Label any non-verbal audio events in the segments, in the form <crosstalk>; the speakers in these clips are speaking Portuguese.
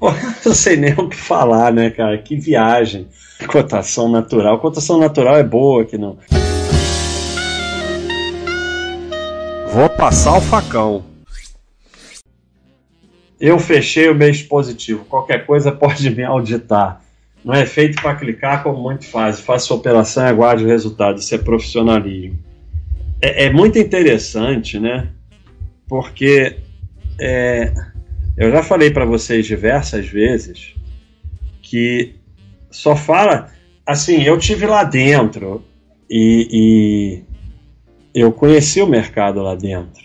Não <laughs> sei nem o que falar, né, cara? Que viagem. Cotação natural. Cotação natural é boa que não. Vou passar o facão. Eu fechei o mês positivo. Qualquer coisa pode me auditar. Não é feito para clicar como muito faz. Faça a operação e aguarde o resultado. Isso é profissionalismo. É, é muito interessante, né? Porque é, eu já falei para vocês diversas vezes que só fala assim. Eu tive lá dentro e, e eu conheci o mercado lá dentro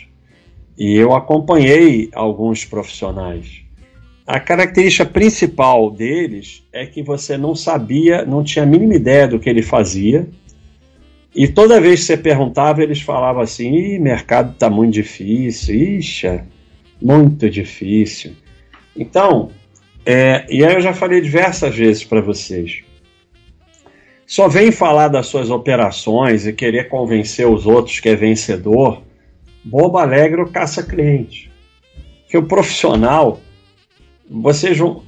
e eu acompanhei alguns profissionais. A característica principal deles é que você não sabia, não tinha a mínima ideia do que ele fazia. E toda vez que você perguntava, eles falavam assim: Ih, mercado está muito difícil, ixi, é muito difícil. Então, é, e aí eu já falei diversas vezes para vocês. Só vem falar das suas operações e querer convencer os outros que é vencedor, bobo alegre ou caça cliente. Que o profissional vocês vão,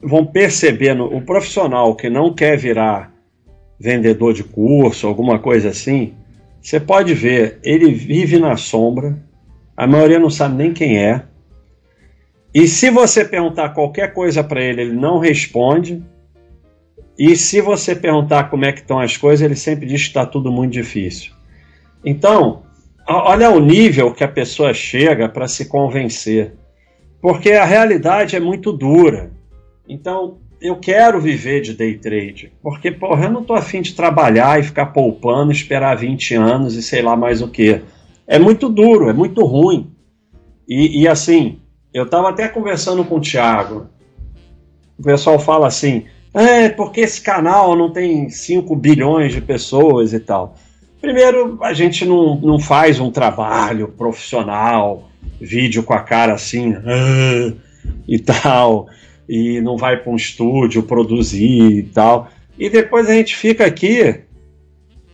vão percebendo o profissional que não quer virar vendedor de curso, alguma coisa assim, você pode ver, ele vive na sombra, a maioria não sabe nem quem é. E se você perguntar qualquer coisa para ele, ele não responde. E se você perguntar como é que estão as coisas, ele sempre diz que está tudo muito difícil. Então, olha o nível que a pessoa chega para se convencer porque a realidade é muito dura. Então, eu quero viver de day trade, porque, porra, eu não tô afim de trabalhar e ficar poupando, esperar 20 anos e sei lá mais o que. É muito duro, é muito ruim. E, e assim, eu estava até conversando com o Thiago. O pessoal fala assim: é, porque esse canal não tem 5 bilhões de pessoas e tal. Primeiro, a gente não, não faz um trabalho profissional vídeo com a cara assim ah", e tal, e não vai para um estúdio produzir e tal. E depois a gente fica aqui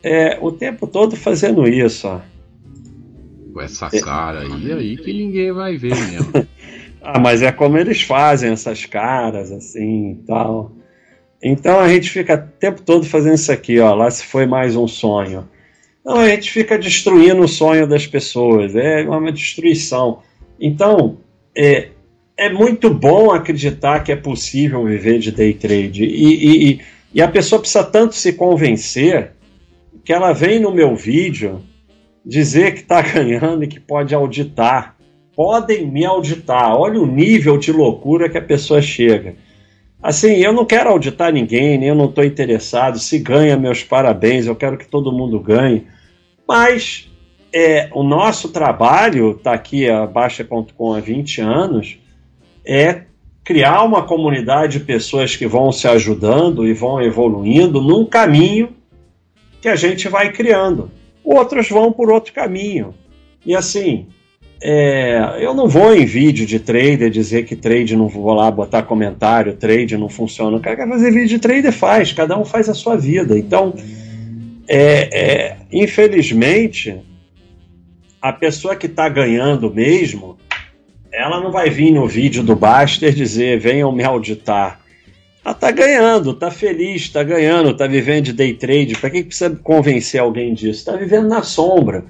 é, o tempo todo fazendo isso. Ó. Com essa cara aí, aí que ninguém vai ver mesmo. <laughs> ah, mas é como eles fazem essas caras assim e tal. Então a gente fica o tempo todo fazendo isso aqui, ó. Lá se foi mais um sonho. Não, a gente fica destruindo o sonho das pessoas, é uma destruição. Então, é, é muito bom acreditar que é possível viver de day trade. E, e, e a pessoa precisa tanto se convencer que ela vem no meu vídeo dizer que está <laughs> ganhando e que pode auditar. Podem me auditar. Olha o nível de loucura que a pessoa chega. Assim, eu não quero auditar ninguém, nem eu não estou interessado. Se ganha, meus parabéns, eu quero que todo mundo ganhe. Mas é, o nosso trabalho, está aqui a Baixa.com há 20 anos, é criar uma comunidade de pessoas que vão se ajudando e vão evoluindo num caminho que a gente vai criando. Outros vão por outro caminho. E assim, é, eu não vou em vídeo de trader dizer que trade não vou lá botar comentário, trade não funciona. O cara quer fazer vídeo de trader faz, cada um faz a sua vida. Então, é, é, infelizmente, a pessoa que está ganhando mesmo, ela não vai vir no vídeo do Baster dizer venham me auditar. Ela está ganhando, está feliz, está ganhando, está vivendo de day trade. Para que precisa convencer alguém disso? Está vivendo na sombra.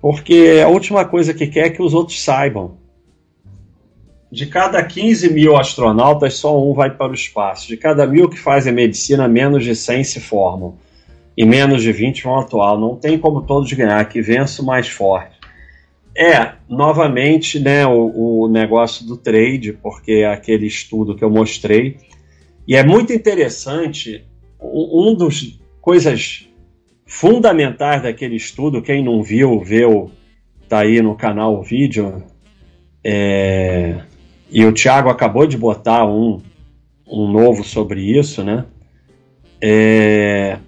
Porque a última coisa que quer é que os outros saibam. De cada 15 mil astronautas, só um vai para o espaço. De cada mil que fazem medicina, menos de 100 se formam e menos de 20 vão atuar. Não tem como todos ganhar, que vença o mais forte. É, novamente, né, o, o negócio do trade, porque é aquele estudo que eu mostrei. E é muito interessante, um dos coisas fundamentais daquele estudo, quem não viu, viu, tá aí no canal o vídeo. É, e o Thiago acabou de botar um, um novo sobre isso, né? É,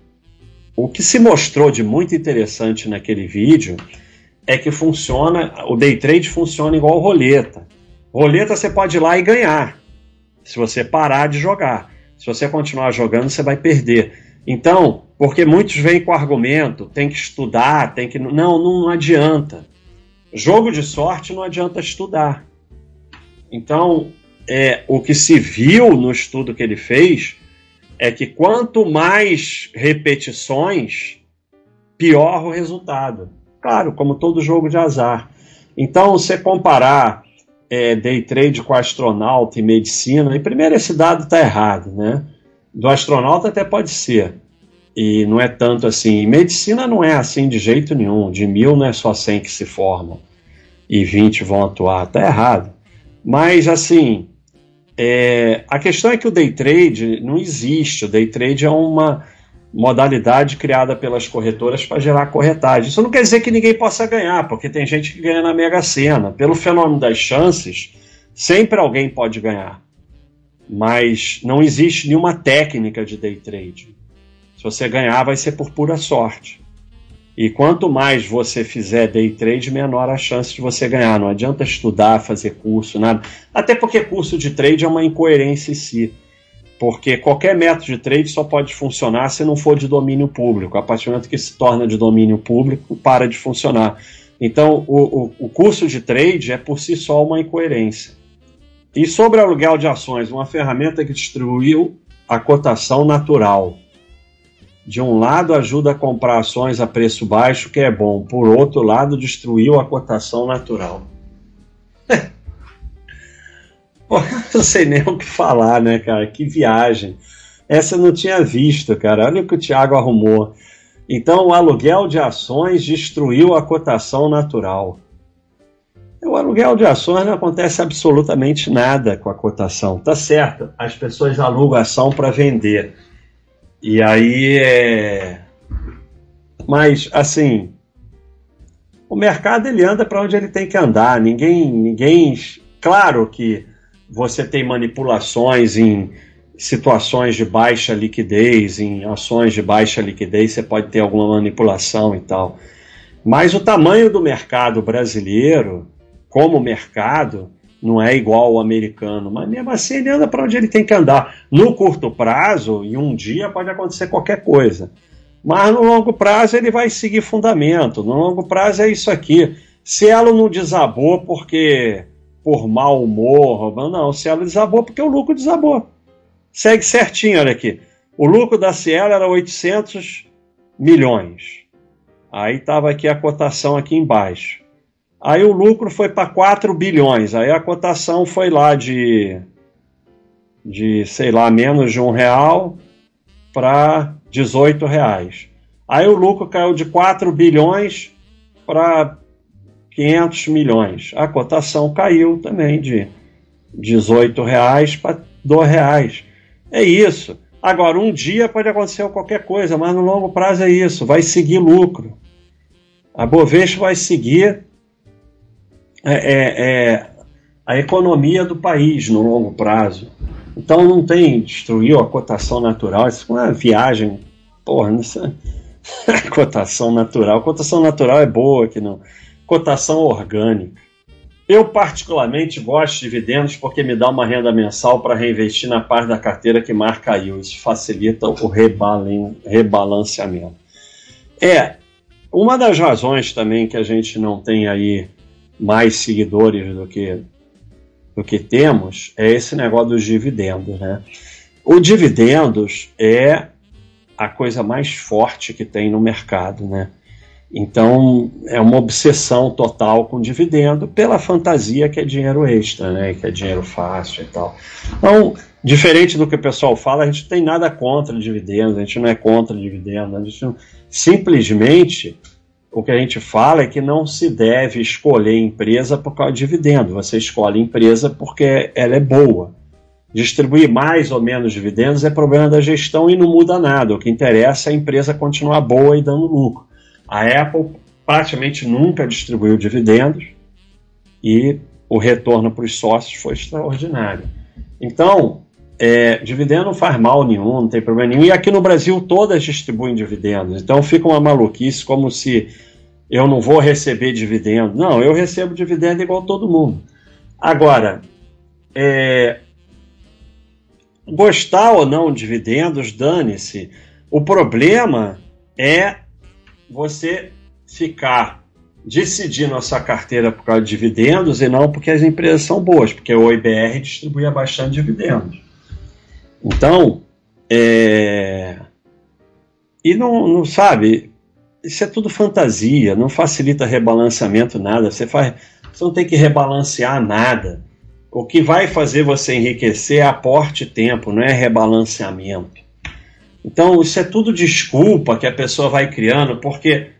o que se mostrou de muito interessante naquele vídeo é que funciona, o day trade funciona igual roleta. Roleta você pode ir lá e ganhar, se você parar de jogar. Se você continuar jogando, você vai perder. Então, porque muitos vêm com argumento, tem que estudar, tem que. Não, não adianta. Jogo de sorte não adianta estudar. Então, é, o que se viu no estudo que ele fez é que quanto mais repetições, pior o resultado. Claro, como todo jogo de azar. Então, você comparar é, day trade com astronauta e medicina, e primeiro esse dado está errado, né? Do astronauta até pode ser, e não é tanto assim. medicina não é assim de jeito nenhum. De mil não é só 100 que se formam e 20 vão atuar. Está errado. Mas, assim, é, a questão é que o day trade não existe. O day trade é uma modalidade criada pelas corretoras para gerar corretagem. Isso não quer dizer que ninguém possa ganhar, porque tem gente que ganha na Mega Sena. Pelo fenômeno das chances, sempre alguém pode ganhar. Mas não existe nenhuma técnica de day trade. Se você ganhar, vai ser por pura sorte. E quanto mais você fizer day trade, menor a chance de você ganhar. Não adianta estudar, fazer curso, nada. Até porque curso de trade é uma incoerência em si. Porque qualquer método de trade só pode funcionar se não for de domínio público. A partir do momento que se torna de domínio público, para de funcionar. Então, o, o, o curso de trade é por si só uma incoerência. E sobre aluguel de ações, uma ferramenta que distribuiu a cotação natural de um lado ajuda a comprar ações a preço baixo, que é bom, por outro lado destruiu a cotação natural. Não <laughs> sei nem o que falar, né, cara? Que viagem. Essa eu não tinha visto, cara. Olha o que o Thiago arrumou. Então, o aluguel de ações destruiu a cotação natural. O aluguel de ações não acontece absolutamente nada com a cotação. Tá certo, as pessoas alugam ação para vender e aí é. Mas, assim. O mercado ele anda para onde ele tem que andar. Ninguém. ninguém Claro que você tem manipulações em situações de baixa liquidez, em ações de baixa liquidez, você pode ter alguma manipulação e tal. Mas o tamanho do mercado brasileiro, como mercado, não é igual ao americano, mas mesmo assim ele anda para onde ele tem que andar. No curto prazo, em um dia pode acontecer qualquer coisa. Mas no longo prazo ele vai seguir fundamento. No longo prazo é isso aqui. Se ela não desabou porque por mau humor, não, ela desabou porque o lucro desabou. Segue certinho, olha aqui. O lucro da Cielo era 800 milhões. Aí estava aqui a cotação aqui embaixo. Aí o lucro foi para 4 bilhões. Aí a cotação foi lá de, de sei lá, menos de um real para 18 reais. Aí o lucro caiu de 4 bilhões para 500 milhões. A cotação caiu também de 18 reais para 2 reais. É isso. Agora, um dia pode acontecer qualquer coisa, mas no longo prazo é isso. Vai seguir lucro. A Bovespa vai seguir é, é, é, a economia do país no longo prazo. Então não tem, destruiu a cotação natural, isso é uma viagem, porra, isso é, <laughs> cotação natural. Cotação natural é boa aqui não. Cotação orgânica. Eu particularmente gosto de dividendos porque me dá uma renda mensal para reinvestir na parte da carteira que mais caiu. Isso facilita o rebalanceamento. É, uma das razões também que a gente não tem aí mais seguidores do que, do que temos é esse negócio dos dividendos. Né? O dividendos é a coisa mais forte que tem no mercado. Né? Então é uma obsessão total com dividendo pela fantasia que é dinheiro extra, né? que é dinheiro fácil e tal. Então, diferente do que o pessoal fala, a gente não tem nada contra dividendos, a gente não é contra dividendos, a gente não, simplesmente o que a gente fala é que não se deve escolher empresa por causa de dividendo. Você escolhe empresa porque ela é boa. Distribuir mais ou menos dividendos é problema da gestão e não muda nada. O que interessa é a empresa continuar boa e dando lucro. A Apple praticamente nunca distribuiu dividendos e o retorno para os sócios foi extraordinário. Então, é, dividendo não faz mal nenhum, não tem problema nenhum. E aqui no Brasil todas distribuem dividendos. Então fica uma maluquice como se eu não vou receber dividendo. Não, eu recebo dividendo igual todo mundo. Agora, é, gostar ou não de dividendos, dane-se. O problema é você ficar decidir nossa carteira por causa de dividendos e não porque as empresas são boas, porque o IBR distribuía bastante dividendos. Então, é... e não, não sabe, isso é tudo fantasia, não facilita rebalanceamento nada, você faz, você não tem que rebalancear nada. O que vai fazer você enriquecer é aporte tempo, não é rebalanceamento. Então, isso é tudo desculpa que a pessoa vai criando, porque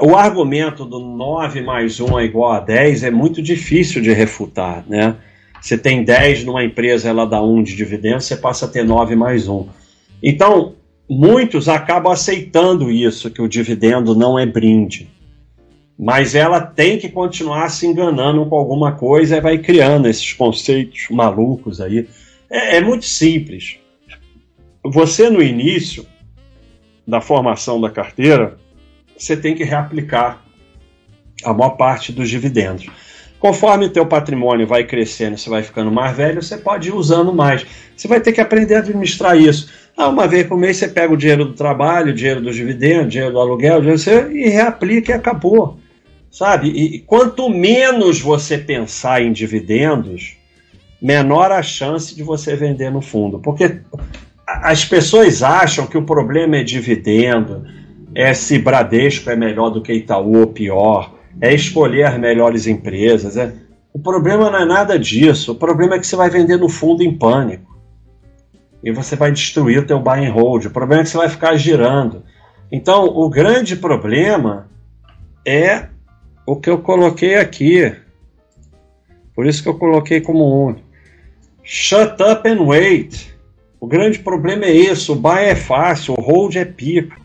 o argumento do 9 mais 1 é igual a 10 é muito difícil de refutar, né? Você tem 10 numa empresa, ela dá 1 de dividendo, você passa a ter 9 mais 1. Então, muitos acabam aceitando isso, que o dividendo não é brinde. Mas ela tem que continuar se enganando com alguma coisa e vai criando esses conceitos malucos aí. É, é muito simples. Você, no início da formação da carteira, você tem que reaplicar a maior parte dos dividendos. Conforme teu patrimônio vai crescendo, você vai ficando mais velho, você pode ir usando mais. Você vai ter que aprender a administrar isso. Ah, uma vez por mês você pega o dinheiro do trabalho, o dinheiro dos dividendos, o dinheiro do aluguel, o dinheiro, e reaplica e acabou. Sabe? E quanto menos você pensar em dividendos, menor a chance de você vender no fundo. Porque as pessoas acham que o problema é dividendo, é se Bradesco é melhor do que Itaú ou pior, é escolher as melhores empresas. É... O problema não é nada disso. O problema é que você vai vender no fundo em pânico. E você vai destruir o teu buy and hold. O problema é que você vai ficar girando. Então, o grande problema é o que eu coloquei aqui. Por isso que eu coloquei como um. Shut up and wait. O grande problema é isso. O buy é fácil, o hold é pica.